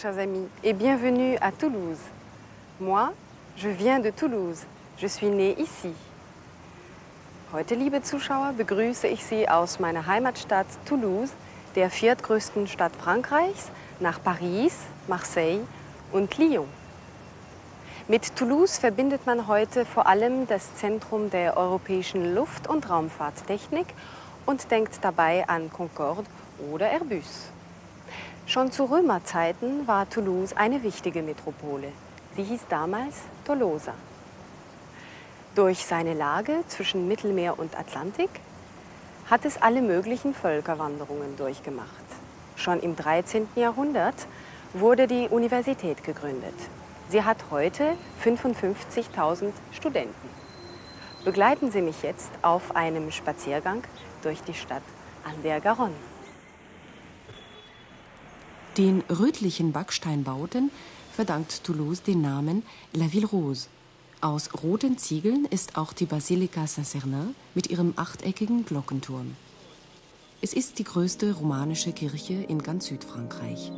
Chers amis et bienvenue à Toulouse. Moi, je viens de Toulouse. Je suis née ici. Heute, liebe Zuschauer, begrüße ich Sie aus meiner Heimatstadt Toulouse, der viertgrößten Stadt Frankreichs, nach Paris, Marseille und Lyon. Mit Toulouse verbindet man heute vor allem das Zentrum der europäischen Luft- und Raumfahrttechnik und denkt dabei an Concorde oder Airbus. Schon zu Römerzeiten war Toulouse eine wichtige Metropole. Sie hieß damals Tolosa. Durch seine Lage zwischen Mittelmeer und Atlantik hat es alle möglichen Völkerwanderungen durchgemacht. Schon im 13. Jahrhundert wurde die Universität gegründet. Sie hat heute 55.000 Studenten. Begleiten Sie mich jetzt auf einem Spaziergang durch die Stadt an der Garonne. Den rötlichen Backsteinbauten verdankt Toulouse den Namen La Ville Rose. Aus roten Ziegeln ist auch die Basilika Saint-Cernin mit ihrem achteckigen Glockenturm. Es ist die größte romanische Kirche in ganz Südfrankreich.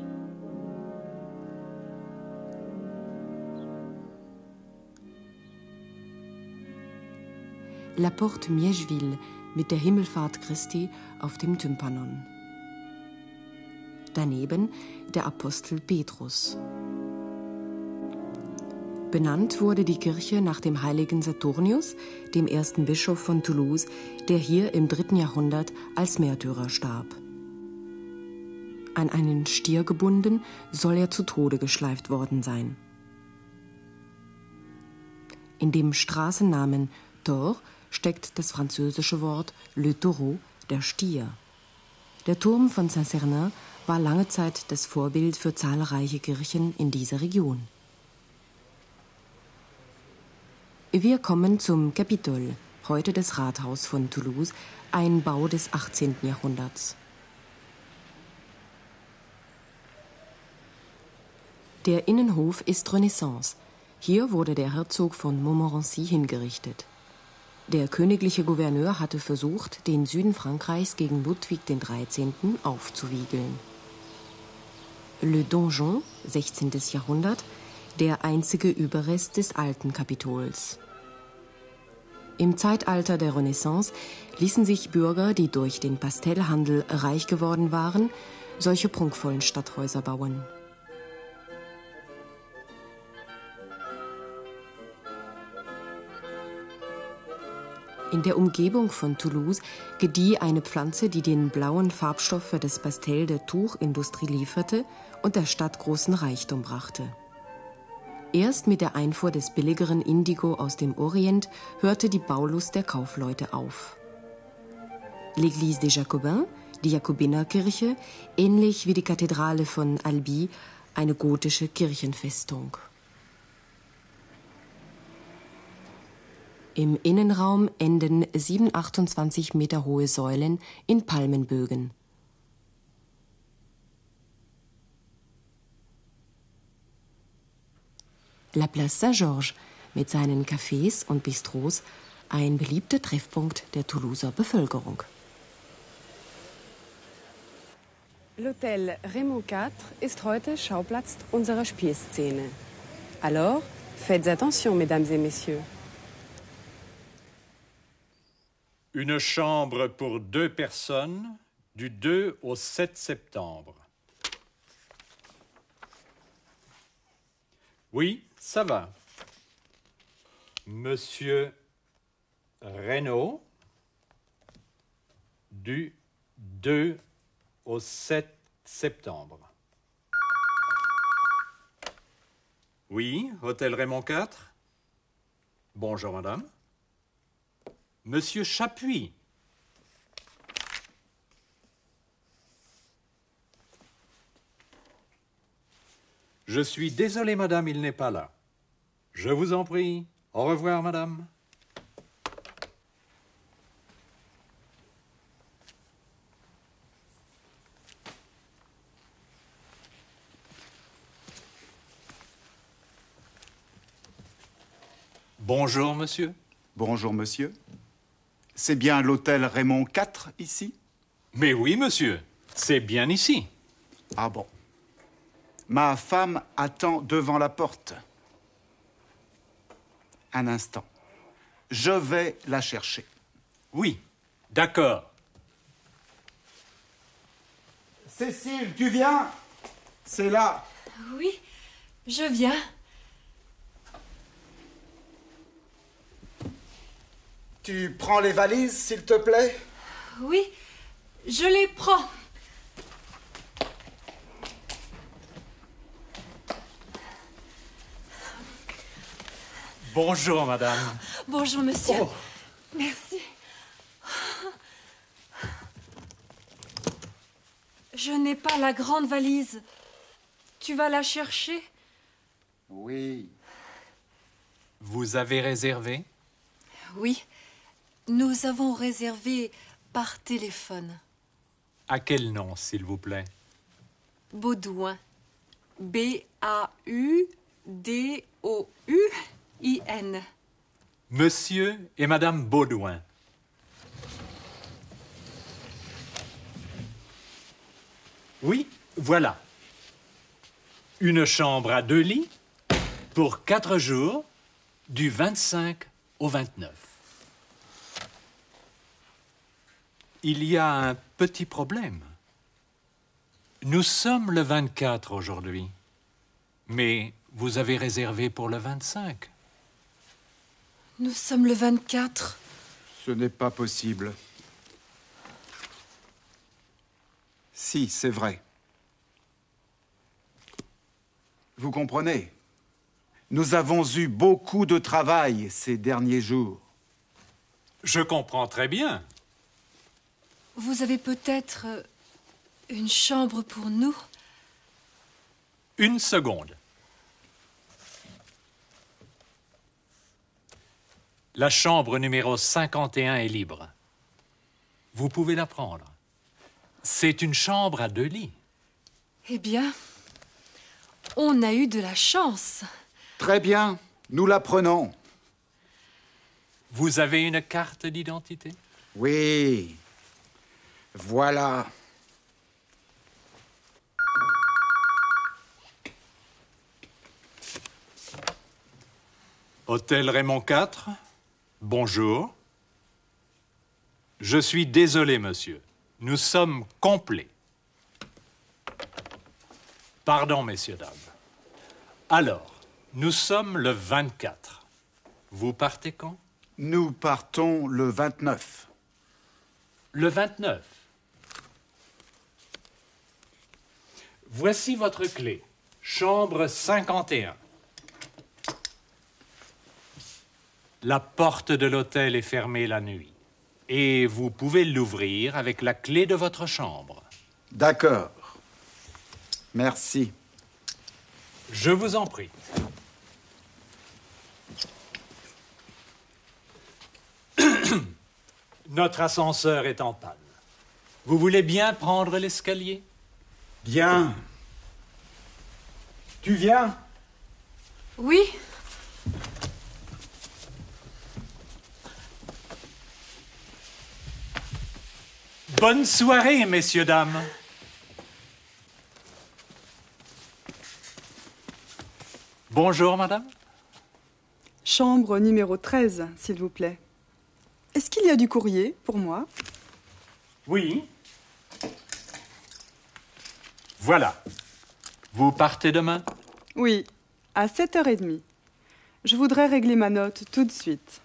La Porte Miegeville mit der Himmelfahrt Christi auf dem Tympanon. Daneben der Apostel Petrus. Benannt wurde die Kirche nach dem heiligen Saturnius, dem ersten Bischof von Toulouse, der hier im dritten Jahrhundert als Märtyrer starb. An einen Stier gebunden soll er zu Tode geschleift worden sein. In dem Straßennamen Tor steckt das französische Wort Le Taureau, der Stier. Der Turm von Saint-Cernin war lange Zeit das Vorbild für zahlreiche Kirchen in dieser Region. Wir kommen zum Capitole, heute das Rathaus von Toulouse, ein Bau des 18. Jahrhunderts. Der Innenhof ist Renaissance. Hier wurde der Herzog von Montmorency hingerichtet. Der königliche Gouverneur hatte versucht, den Süden Frankreichs gegen Ludwig XIII. aufzuwiegeln. Le Donjon, 16. Jahrhundert, der einzige Überrest des alten Kapitols. Im Zeitalter der Renaissance ließen sich Bürger, die durch den Pastellhandel reich geworden waren, solche prunkvollen Stadthäuser bauen. In der Umgebung von Toulouse gedieh eine Pflanze, die den blauen Farbstoff für das Pastell der Tuchindustrie lieferte und der Stadt großen Reichtum brachte. Erst mit der Einfuhr des billigeren Indigo aus dem Orient hörte die Baulust der Kaufleute auf. L'Église des Jacobins, die Jakobinerkirche, ähnlich wie die Kathedrale von Albi, eine gotische Kirchenfestung. Im Innenraum enden sieben 28 Meter hohe Säulen in Palmenbögen. La Place Saint-Georges mit seinen Cafés und Bistros ein beliebter Treffpunkt der Toulouser Bevölkerung. L'Hôtel Raymond IV ist heute Schauplatz unserer Spielszene. Alors, faites attention, mesdames et messieurs. Une chambre pour deux personnes du 2 au 7 septembre. Oui, ça va. Monsieur Renault, du 2 au 7 septembre. Oui, Hôtel Raymond IV. Bonjour, madame. Monsieur Chapuis. Je suis désolé, madame, il n'est pas là. Je vous en prie. Au revoir, madame. Bonjour, monsieur. Bonjour, monsieur. C'est bien l'hôtel Raymond IV ici? Mais oui, monsieur. C'est bien ici. Ah bon. Ma femme attend devant la porte. Un instant. Je vais la chercher. Oui, d'accord. Cécile, tu viens? C'est là. Oui, je viens. Tu prends les valises, s'il te plaît? Oui, je les prends. Bonjour, madame. Bonjour, monsieur. Merci. Je n'ai pas la grande valise. Tu vas la chercher? Oui. Vous avez réservé? Oui. Nous avons réservé par téléphone. À quel nom, s'il vous plaît? Baudouin. B-A-U-D-O-U-I-N. Monsieur et Madame Baudouin. Oui, voilà. Une chambre à deux lits pour quatre jours, du 25 au 29. Il y a un petit problème. Nous sommes le 24 aujourd'hui, mais vous avez réservé pour le 25. Nous sommes le 24. Ce n'est pas possible. Si, c'est vrai. Vous comprenez? Nous avons eu beaucoup de travail ces derniers jours. Je comprends très bien. Vous avez peut-être euh, une chambre pour nous? Une seconde. La chambre numéro 51 est libre. Vous pouvez la prendre. C'est une chambre à deux lits. Eh bien, on a eu de la chance. Très bien, nous la prenons. Vous avez une carte d'identité? Oui. Voilà. Hôtel Raymond IV. Bonjour. Je suis désolé, monsieur. Nous sommes complets. Pardon, messieurs, dames. Alors, nous sommes le 24. Vous partez quand? Nous partons le 29. Le 29. Voici votre clé. Chambre 51. La porte de l'hôtel est fermée la nuit. Et vous pouvez l'ouvrir avec la clé de votre chambre. D'accord. Merci. Je vous en prie. Notre ascenseur est en panne. Vous voulez bien prendre l'escalier? Bien. Tu viens? Oui, Bonne soirée, messieurs, dames. Bonjour, madame. Chambre numéro 13, s'il vous plaît. Est-ce qu'il y a du courrier pour moi? Oui. Voilà. Vous partez demain? Oui, à 7h30. Je voudrais régler ma note tout de suite.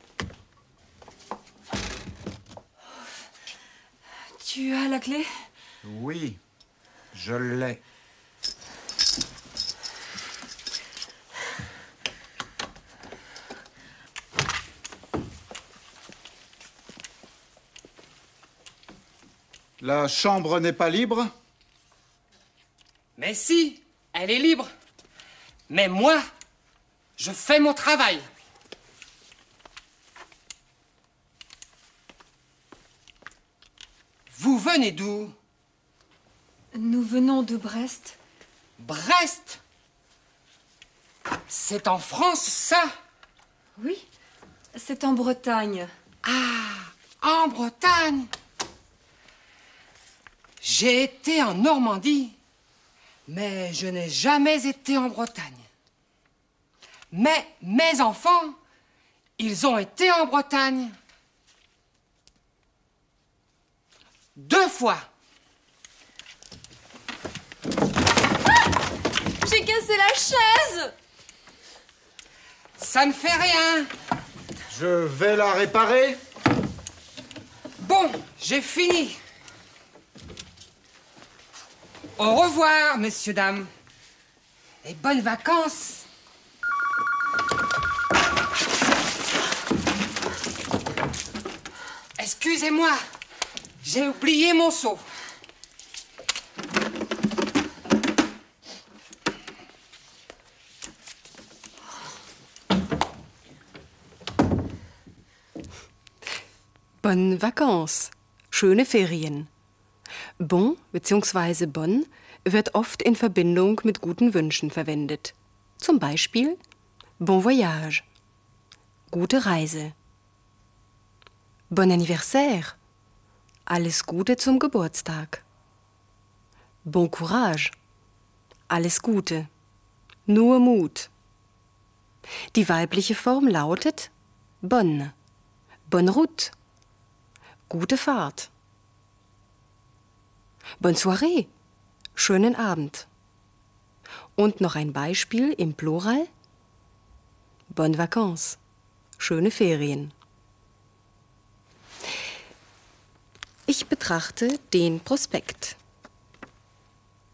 tu as la clé? Oui, je l'ai. La chambre n'est pas libre? Mais si, elle est libre. Mais moi, je fais mon travail. Vous venez d'où? Nous venons de Brest. Brest? C'est en France, ça? Oui, c'est en Bretagne. En Bretagne J'ai été en Normandie. Mais je n'ai jamais été en Bretagne. Mais mes enfants, ils ont été en Bretagne. Deux fois. J'ai cassé la chaise Ça ne fait rien. Je vais la réparer. Bon, j'ai fini. Au revoir, messieurs, dames. Et bonnes vacances. Excusez-moi, j'ai oublié mon seau. Bonne Vacances. Schöne Ferien. Bon bzw. Bonn wird oft in Verbindung mit guten Wünschen verwendet. Zum Beispiel Bon Voyage. Gute Reise. Bon Anniversaire. Alles Gute zum Geburtstag. Bon Courage. Alles Gute. Nur Mut. Die weibliche Form lautet Bonne. Bonne route. Gute Fahrt. Bonne soirée. Schönen Abend. Und noch ein Beispiel im Plural. Bonne vacances. Schöne Ferien. Ich betrachte den Prospekt.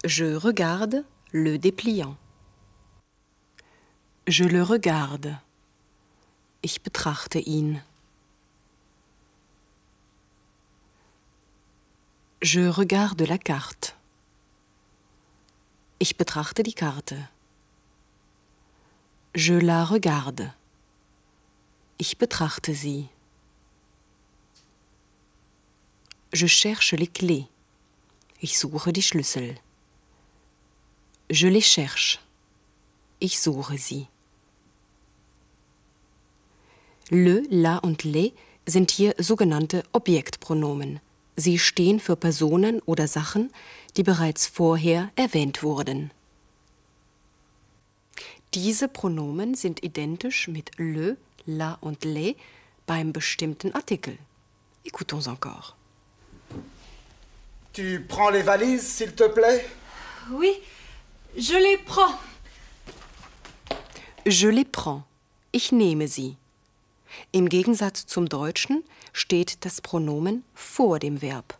Je regarde le dépliant. Je le regarde. Ich betrachte ihn. Je regarde la carte. Ich betrachte die Karte. Je la regarde. Ich betrachte sie. Je cherche les clés. Ich suche die Schlüssel. Je les cherche. Ich suche sie. Le, la und les sind hier sogenannte Objektpronomen. Sie stehen für Personen oder Sachen, die bereits vorher erwähnt wurden. Diese Pronomen sind identisch mit le, la und les beim bestimmten Artikel. Écoutons encore. Tu prends les valises, s'il te plaît Oui, je les prends. Je les prends. Ich nehme sie. Im Gegensatz zum Deutschen steht das Pronomen vor dem Verb.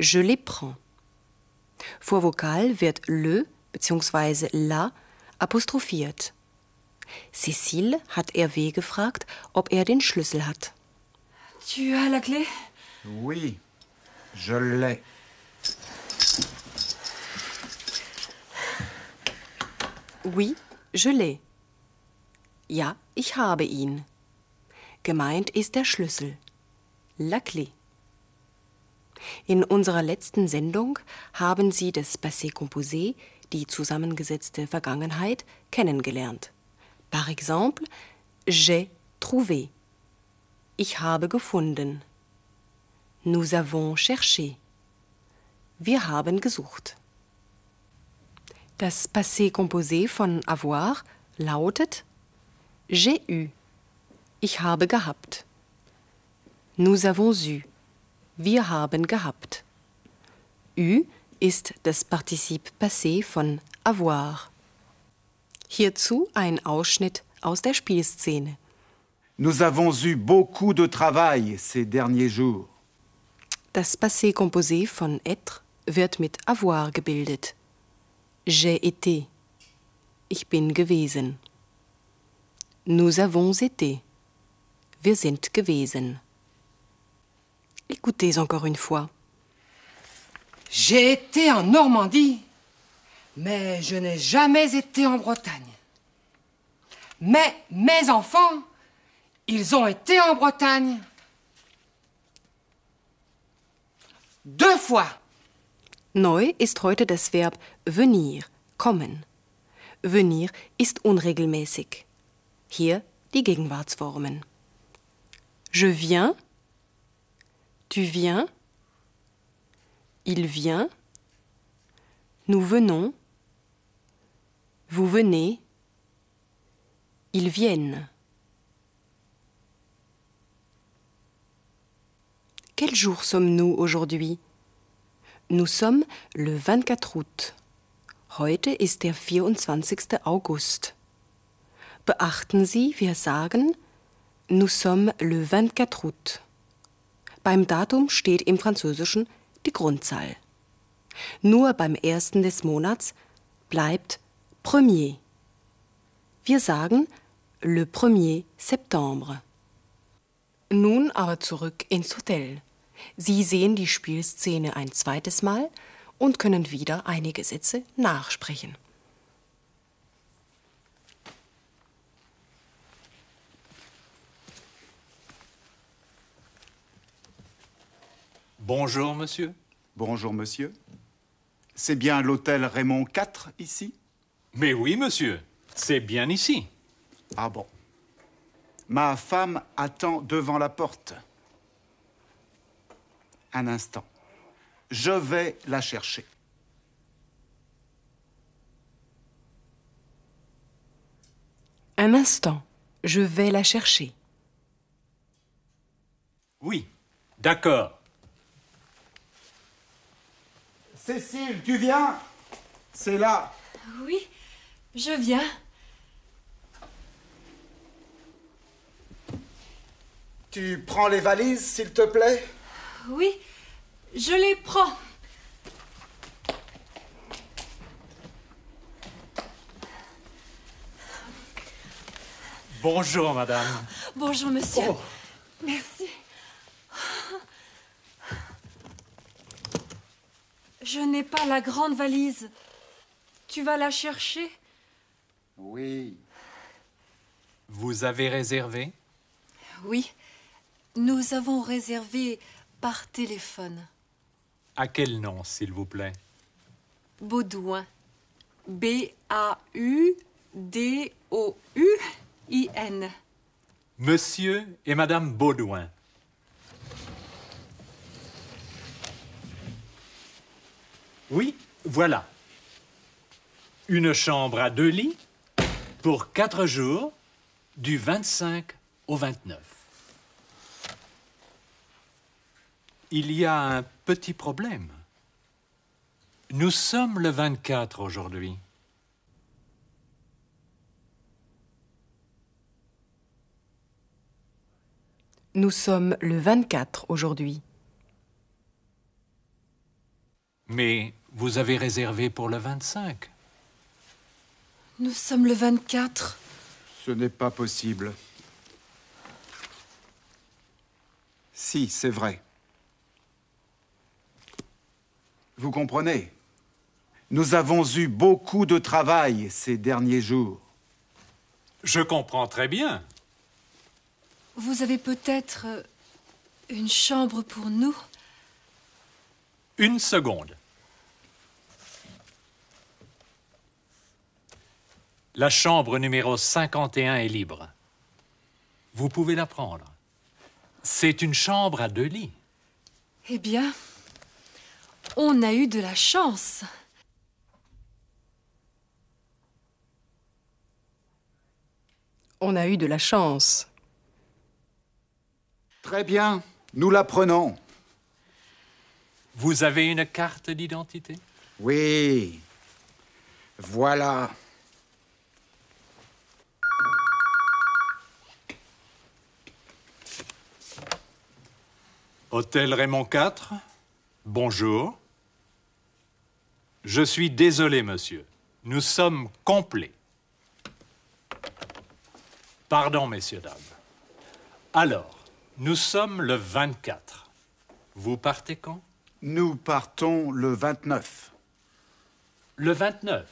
Je les prends. Vor Vokal wird le bzw. la apostrophiert. Cécile hat Hervé gefragt, ob er den Schlüssel hat. Tu as la clé Oui, je l'ai. Oui, je l'ai. Ja, ich habe ihn. Gemeint ist der Schlüssel. Clé. In unserer letzten Sendung haben Sie das Passé composé, die zusammengesetzte Vergangenheit, kennengelernt. Par exemple, j'ai trouvé. Ich habe gefunden. Nous avons cherché. Wir haben gesucht. Das Passé composé von avoir lautet J'ai eu. Ich habe gehabt. Nous avons eu. Wir haben gehabt. Eu ist das Partizip passé von avoir. Hierzu ein Ausschnitt aus der Spielszene. Nous avons eu beaucoup de travail ces derniers jours. Das Passé composé von être wird mit avoir gebildet. J'ai été. Ich bin gewesen. Nous avons été. Wir sind gewesen. Écoutez encore une fois. J'ai été en Normandie, mais je n'ai jamais été en Bretagne. Mais mes enfants, ils ont été en Bretagne. Deux fois. Neu ist heute das Verb venir, kommen. Venir ist unregelmäßig. Hier die Gegenwartsformen. Je viens, tu viens, il vient, nous venons, Vous venez. Ils viennent. Quel jour sommes-nous aujourd'hui? Nous sommes le 24 août. Heute ist der 24. August. Beachten Sie, wir sagen, nous sommes le 24 août. Beim Datum steht im Französischen die Grundzahl. Nur beim ersten des Monats bleibt premier. Wir sagen le 1er Septembre. Nun aber zurück ins Hotel. Sie sehen die Spielszene ein zweites Mal und können wieder einige Sätze nachsprechen. Bonjour, monsieur. Bonjour, monsieur. C'est bien l'hôtel Raymond IV ici? Mais oui, monsieur. C'est bien ici. Ah bon. Ma femme attend devant la porte. Un instant. Je vais la chercher. Un instant, je vais la chercher. Oui, d'accord. Cécile, tu viens? C'est là. Oui, je viens. Tu prends les valises, s'il te plaît? Oui, je les prends. Bonjour, madame. Bonjour, monsieur. Oh. Merci. Je n'ai pas la grande valise. Tu vas la chercher? Oui. Vous avez réservé? Oui. Nous avons réservé par téléphone. À quel nom, s'il vous plaît? Baudouin. B-A-U-D-O-U-I-N. Monsieur et Madame Baudouin. Oui, voilà. Une chambre à deux lits pour quatre jours du 25 au 29. Il y a un petit problème. Nous sommes le 24 aujourd'hui. Nous sommes le 24 aujourd'hui. Mais vous avez réservé pour le 25. Nous sommes le 24. Ce n'est pas possible. Si, c'est vrai. Vous comprenez? Nous avons eu beaucoup de travail ces derniers jours. Je comprends très bien. Vous avez peut-être euh, une chambre pour nous? Une seconde. La chambre numéro 51 est libre. Vous pouvez la prendre. C'est une chambre à deux lits. Eh bien, on a eu de la chance. On a eu de la chance. Très bien, nous la prenons. Vous avez une carte d'identité? Oui. Voilà. Hôtel Raymond IV Bonjour. Je suis désolé, monsieur. Nous sommes complets. Pardon, messieurs, dames. Alors, nous sommes le 24. Vous partez quand? Nous partons le 29. Le 29.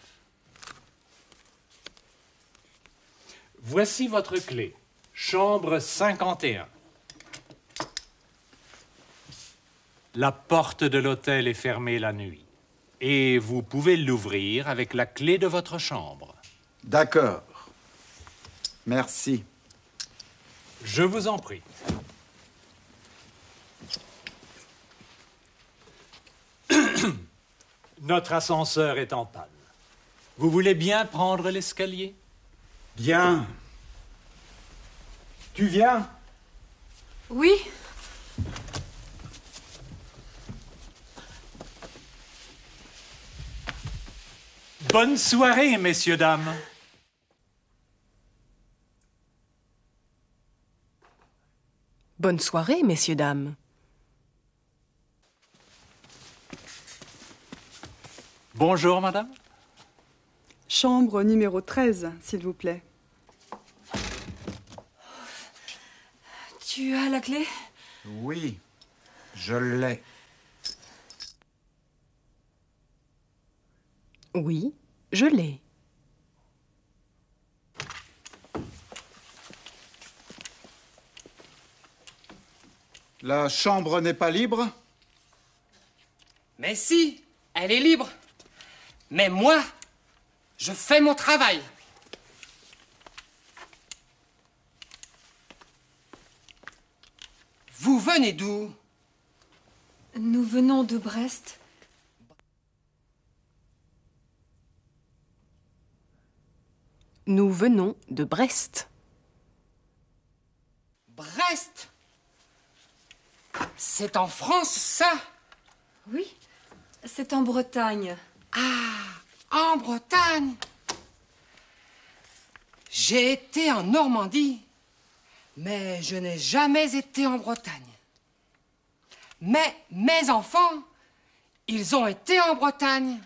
Voici votre clé. Chambre 51. La porte de l'hôtel est fermée la nuit. Et vous pouvez l'ouvrir avec la clé de votre chambre. D'accord. Merci. Je vous en prie. Notre ascenseur est en panne. Vous voulez bien prendre l'escalier? Bien. Tu viens? Oui, Bonne soirée, messieurs, dames. Bonne soirée, messieurs, dames. Bonjour, madame. Chambre numéro 13, s'il vous plaît. tu as la clé? Oui, je l'ai. Oui, je l'ai. La chambre n'est pas libre? Mais si, elle est libre. Mais moi, je fais mon travail. Vous venez d'où? Nous venons de Brest. Nous venons de Brest. Brest C'est en France, ça? Oui, c'est en Bretagne. En Bretagne J'ai été en Normandie, mais je n'ai jamais été en Bretagne. Mais mes enfants, ils ont été en Bretagne.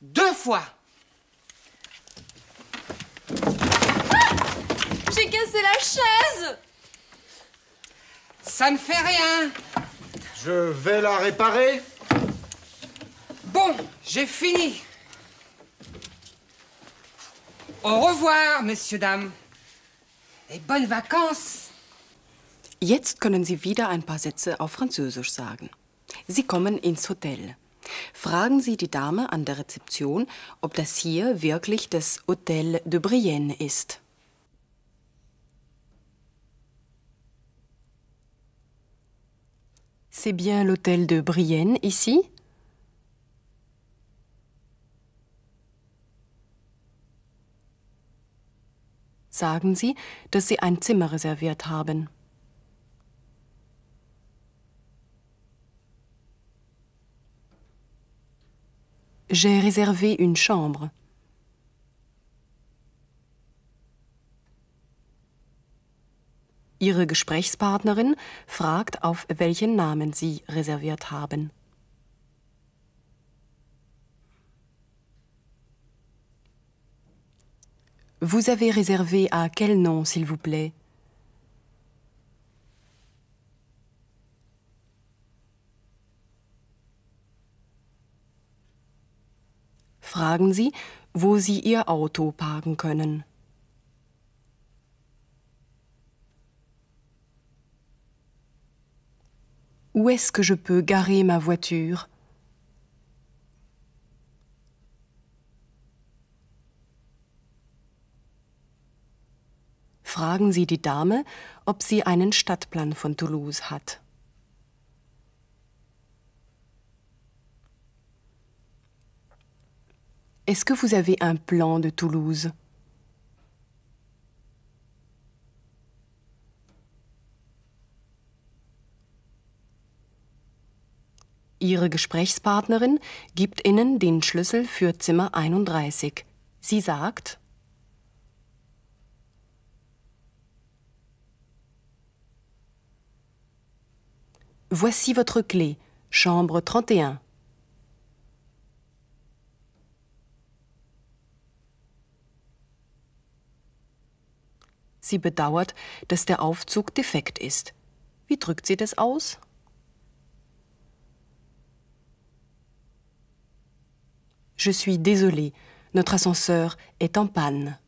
Deux fois. J'ai cassé la chaise Ça ne fait rien. Je vais la réparer. Bon, j'ai fini. Au revoir, messieurs, dames. Et bonnes vacances. Jetzt können Sie wieder ein paar Sätze auf Französisch sagen. Sie kommen ins Hotel. Fragen Sie die Dame an der Rezeption, ob das hier wirklich das Hotel de Brienne ist. C'est bien l'hôtel de Brienne ici Sagen Sie, dass Sie ein Zimmer reserviert haben. J'ai réservé une chambre. Ihre Gesprächspartnerin fragt, auf welchen Namen Sie reserviert haben. Vous avez réservé à quel nom, s'il vous plaît? Fragen Sie, wo Sie Ihr Auto parken können. Où est-ce que je peux garer ma voiture Fragen Sie die Dame, ob sie einen Stadtplan von Toulouse hat. Est-ce que vous avez un plan de Toulouse? Ihre Gesprächspartnerin gibt Ihnen den Schlüssel für Zimmer 31. Sie sagt, Voici votre clé, chambre 31. Sie bedauert, dass der Aufzug defekt ist. Wie drückt sie das aus? Je suis désolée, notre ascenseur est en panne.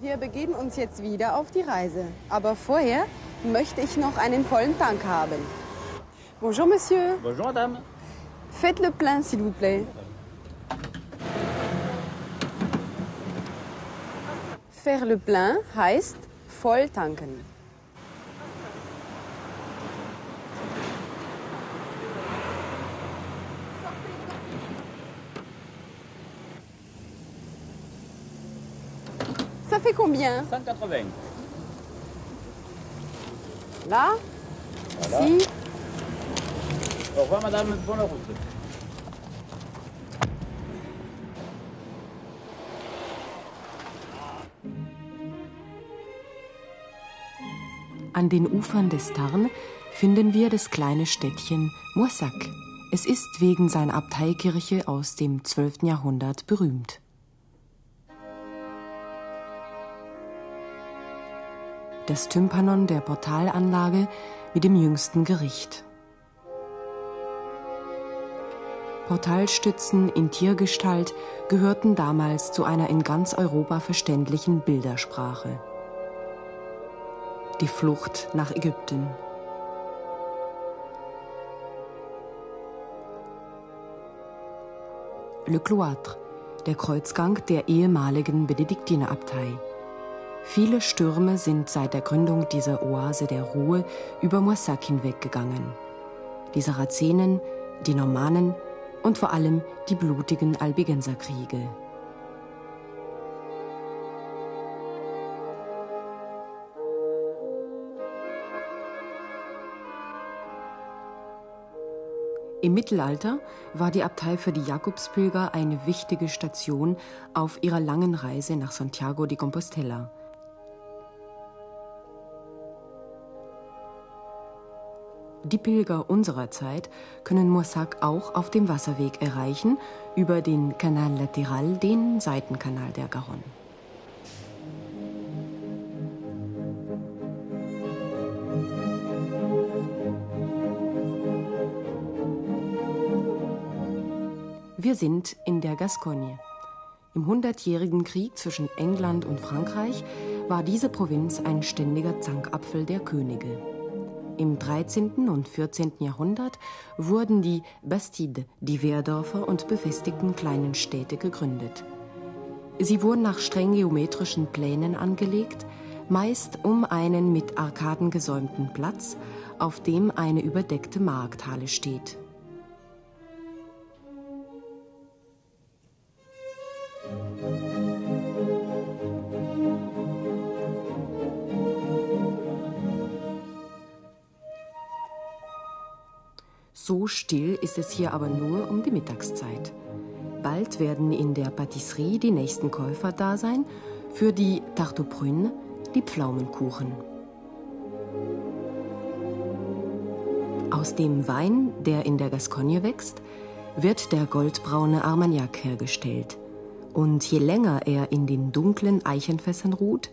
Wir begeben uns jetzt wieder auf die Reise. Aber vorher möchte ich noch einen vollen Tank haben. Bonjour, Monsieur. Bonjour madame. Faites le plein, s'il vous plaît. Faire le plein heißt voll tanken. Ça fait combien? 180. Là? Voilà. Ici. Au revoir madame, bonne route. An den Ufern des Tarn finden wir das kleine Städtchen Moissac. Es ist wegen seiner Abteikirche aus dem 12. Jahrhundert berühmt. Das Tympanon der Portalanlage mit dem jüngsten Gericht. Portalstützen in Tiergestalt gehörten damals zu einer in ganz Europa verständlichen Bildersprache. Die Flucht nach Ägypten. Le Cloître, der Kreuzgang der ehemaligen Benediktinerabtei. Viele Stürme sind seit der Gründung dieser Oase der Ruhe über Moissac hinweggegangen. Die Sarazenen, die Normannen und vor allem die blutigen Albigenserkriege. Im Mittelalter war die Abtei für die Jakobspilger eine wichtige Station auf ihrer langen Reise nach Santiago de Compostela. Die Pilger unserer Zeit können Moissac auch auf dem Wasserweg erreichen, über den Canal Lateral, den Seitenkanal der Garonne. Wir sind in der Gascogne. Im Hundertjährigen Krieg zwischen England und Frankreich war diese Provinz ein ständiger Zankapfel der Könige. Im 13. und 14. Jahrhundert wurden die Bastide, die Wehrdörfer und befestigten kleinen Städte gegründet. Sie wurden nach streng geometrischen Plänen angelegt, meist um einen mit Arkaden gesäumten Platz, auf dem eine überdeckte Markthalle steht. So still ist es hier aber nur um die Mittagszeit. Bald werden in der Patisserie die nächsten Käufer da sein für die Tarte Prunes, die Pflaumenkuchen. Aus dem Wein, der in der Gascogne wächst, wird der goldbraune Armagnac hergestellt. Und je länger er in den dunklen Eichenfässern ruht,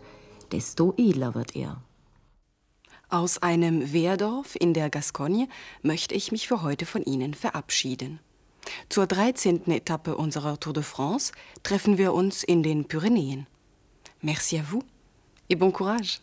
desto edler wird er. Aus einem Wehrdorf in der Gascogne möchte ich mich für heute von Ihnen verabschieden. Zur 13. Etappe unserer Tour de France treffen wir uns in den Pyrenäen. Merci à vous et bon courage.